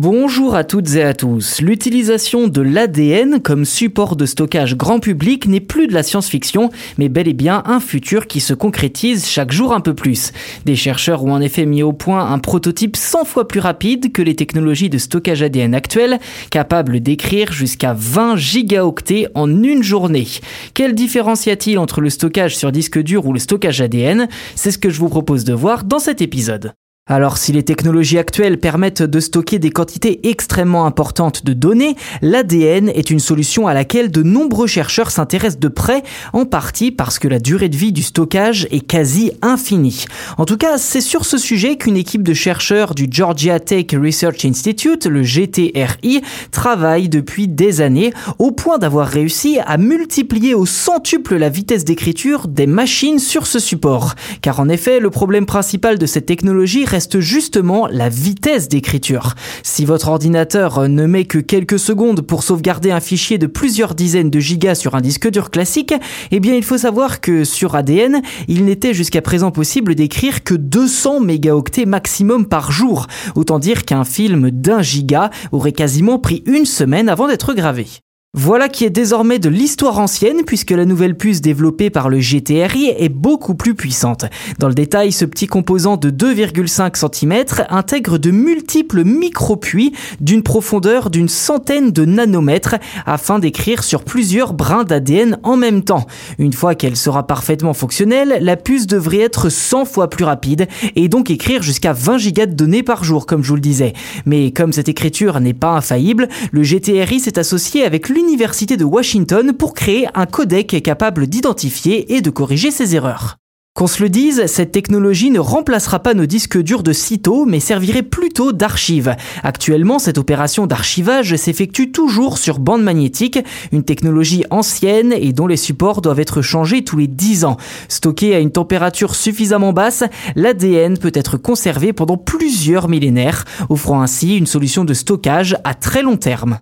Bonjour à toutes et à tous. L'utilisation de l'ADN comme support de stockage grand public n'est plus de la science-fiction, mais bel et bien un futur qui se concrétise chaque jour un peu plus. Des chercheurs ont en effet mis au point un prototype 100 fois plus rapide que les technologies de stockage ADN actuelles, capable d'écrire jusqu'à 20 gigaoctets en une journée. Quelle différence y a-t-il entre le stockage sur disque dur ou le stockage ADN C'est ce que je vous propose de voir dans cet épisode. Alors si les technologies actuelles permettent de stocker des quantités extrêmement importantes de données, l'ADN est une solution à laquelle de nombreux chercheurs s'intéressent de près, en partie parce que la durée de vie du stockage est quasi infinie. En tout cas, c'est sur ce sujet qu'une équipe de chercheurs du Georgia Tech Research Institute, le GTRI, travaille depuis des années, au point d'avoir réussi à multiplier au centuple la vitesse d'écriture des machines sur ce support. Car en effet, le problème principal de cette technologie justement la vitesse d'écriture. Si votre ordinateur ne met que quelques secondes pour sauvegarder un fichier de plusieurs dizaines de gigas sur un disque dur classique, eh bien il faut savoir que sur ADN, il n'était jusqu'à présent possible d'écrire que 200 mégaoctets maximum par jour. Autant dire qu'un film d'un giga aurait quasiment pris une semaine avant d'être gravé. Voilà qui est désormais de l'histoire ancienne puisque la nouvelle puce développée par le GTRI est beaucoup plus puissante. Dans le détail, ce petit composant de 2,5 cm intègre de multiples micro-puits d'une profondeur d'une centaine de nanomètres afin d'écrire sur plusieurs brins d'ADN en même temps. Une fois qu'elle sera parfaitement fonctionnelle, la puce devrait être 100 fois plus rapide et donc écrire jusqu'à 20 gigas de données par jour comme je vous le disais. Mais comme cette écriture n'est pas infaillible, le GTRI s'est associé avec l'Université de Washington pour créer un codec capable d'identifier et de corriger ces erreurs. Qu'on se le dise, cette technologie ne remplacera pas nos disques durs de sitôt, mais servirait plutôt d'archive. Actuellement, cette opération d'archivage s'effectue toujours sur bande magnétique, une technologie ancienne et dont les supports doivent être changés tous les 10 ans. Stocké à une température suffisamment basse, l'ADN peut être conservé pendant plusieurs millénaires, offrant ainsi une solution de stockage à très long terme.